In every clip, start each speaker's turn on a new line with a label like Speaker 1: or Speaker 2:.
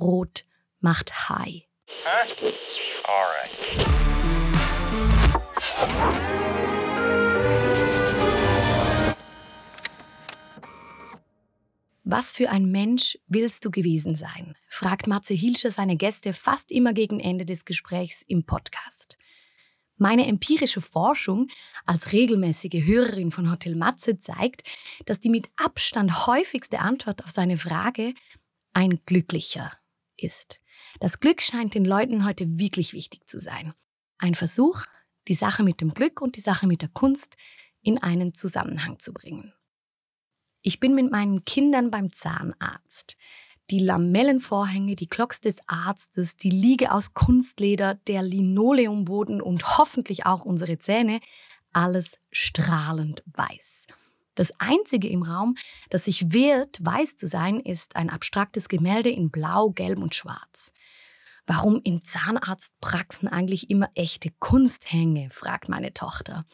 Speaker 1: Rot macht High. Huh? All right. Was für ein Mensch willst du gewesen sein? fragt Matze Hilscher seine Gäste fast immer gegen Ende des Gesprächs im Podcast. Meine empirische Forschung als regelmäßige Hörerin von Hotel Matze zeigt, dass die mit Abstand häufigste Antwort auf seine Frage ein glücklicher ist. Das Glück scheint den Leuten heute wirklich wichtig zu sein. Ein Versuch, die Sache mit dem Glück und die Sache mit der Kunst in einen Zusammenhang zu bringen. Ich bin mit meinen Kindern beim Zahnarzt. Die Lamellenvorhänge, die Glocks des Arztes, die Liege aus Kunstleder, der Linoleumboden und hoffentlich auch unsere Zähne, alles strahlend weiß. Das Einzige im Raum, das sich wehrt, weiß zu sein, ist ein abstraktes Gemälde in Blau, Gelb und Schwarz. Warum in Zahnarztpraxen eigentlich immer echte Kunsthänge? fragt meine Tochter.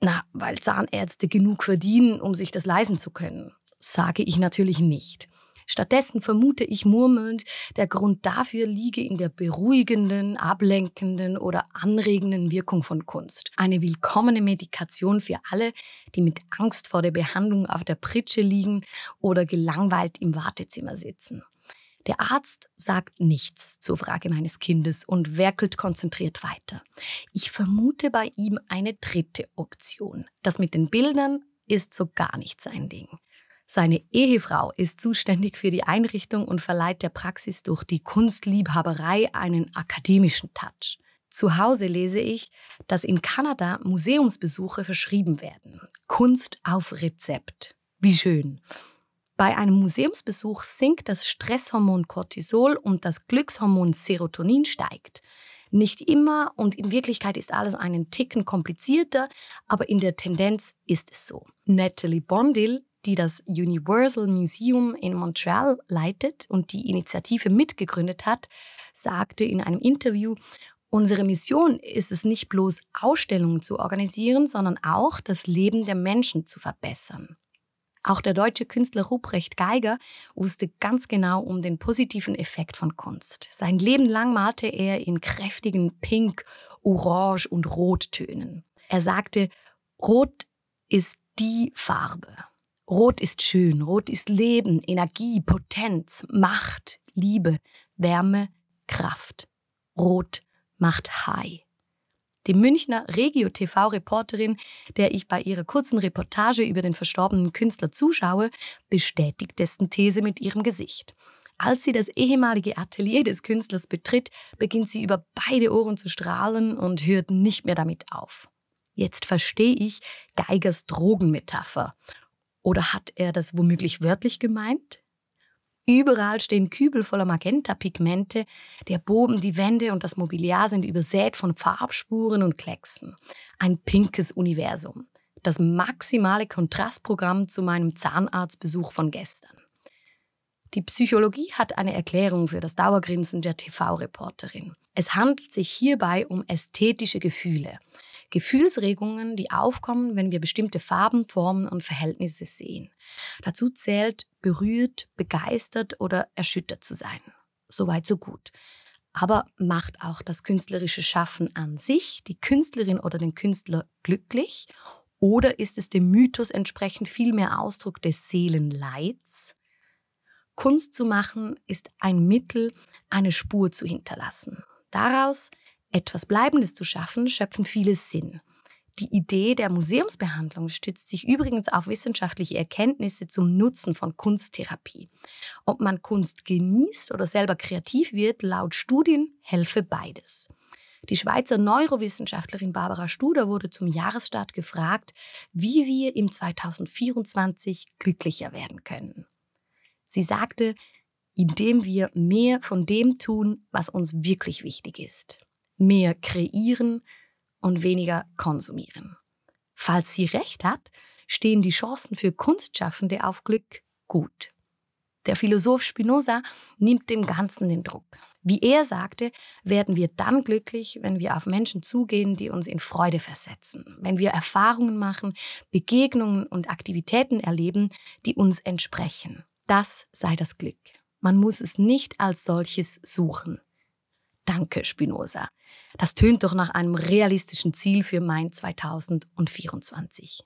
Speaker 1: Na, weil Zahnärzte genug verdienen, um sich das leisten zu können, sage ich natürlich nicht. Stattdessen vermute ich murmelnd, der Grund dafür liege in der beruhigenden, ablenkenden oder anregenden Wirkung von Kunst. Eine willkommene Medikation für alle, die mit Angst vor der Behandlung auf der Pritsche liegen oder gelangweilt im Wartezimmer sitzen. Der Arzt sagt nichts zur Frage meines Kindes und werkelt konzentriert weiter. Ich vermute bei ihm eine dritte Option. Das mit den Bildern ist so gar nicht sein Ding. Seine Ehefrau ist zuständig für die Einrichtung und verleiht der Praxis durch die Kunstliebhaberei einen akademischen Touch. Zu Hause lese ich, dass in Kanada Museumsbesuche verschrieben werden. Kunst auf Rezept. Wie schön. Bei einem Museumsbesuch sinkt das Stresshormon Cortisol und das Glückshormon Serotonin steigt. Nicht immer und in Wirklichkeit ist alles einen Ticken komplizierter, aber in der Tendenz ist es so. Natalie Bondil, die das Universal Museum in Montreal leitet und die Initiative mitgegründet hat, sagte in einem Interview, Unsere Mission ist es nicht bloß Ausstellungen zu organisieren, sondern auch das Leben der Menschen zu verbessern. Auch der deutsche Künstler Ruprecht Geiger wusste ganz genau um den positiven Effekt von Kunst. Sein Leben lang malte er in kräftigen Pink, Orange und Rottönen. Er sagte, Rot ist die Farbe. Rot ist schön, Rot ist Leben, Energie, Potenz, Macht, Liebe, Wärme, Kraft. Rot macht High. Die Münchner Regio-TV-Reporterin, der ich bei ihrer kurzen Reportage über den verstorbenen Künstler zuschaue, bestätigt dessen These mit ihrem Gesicht. Als sie das ehemalige Atelier des Künstlers betritt, beginnt sie über beide Ohren zu strahlen und hört nicht mehr damit auf. Jetzt verstehe ich Geigers Drogenmetapher. Oder hat er das womöglich wörtlich gemeint? Überall stehen Kübel voller Magenta-Pigmente. Der Boden, die Wände und das Mobiliar sind übersät von Farbspuren und Klecksen. Ein pinkes Universum. Das maximale Kontrastprogramm zu meinem Zahnarztbesuch von gestern. Die Psychologie hat eine Erklärung für das Dauergrinsen der TV-Reporterin. Es handelt sich hierbei um ästhetische Gefühle. Gefühlsregungen, die aufkommen, wenn wir bestimmte Farben, Formen und Verhältnisse sehen. Dazu zählt berührt, begeistert oder erschüttert zu sein. Soweit so gut. Aber macht auch das künstlerische Schaffen an sich die Künstlerin oder den Künstler glücklich? Oder ist es dem Mythos entsprechend vielmehr Ausdruck des Seelenleids? Kunst zu machen ist ein Mittel, eine Spur zu hinterlassen. Daraus etwas Bleibendes zu schaffen, schöpfen viele Sinn. Die Idee der Museumsbehandlung stützt sich übrigens auf wissenschaftliche Erkenntnisse zum Nutzen von Kunsttherapie. Ob man Kunst genießt oder selber kreativ wird, laut Studien helfe beides. Die Schweizer Neurowissenschaftlerin Barbara Studer wurde zum Jahresstart gefragt, wie wir im 2024 glücklicher werden können. Sie sagte, indem wir mehr von dem tun, was uns wirklich wichtig ist mehr kreieren und weniger konsumieren. Falls sie recht hat, stehen die Chancen für Kunstschaffende auf Glück gut. Der Philosoph Spinoza nimmt dem Ganzen den Druck. Wie er sagte, werden wir dann glücklich, wenn wir auf Menschen zugehen, die uns in Freude versetzen, wenn wir Erfahrungen machen, Begegnungen und Aktivitäten erleben, die uns entsprechen. Das sei das Glück. Man muss es nicht als solches suchen. Danke, Spinoza. Das tönt doch nach einem realistischen Ziel für mein 2024.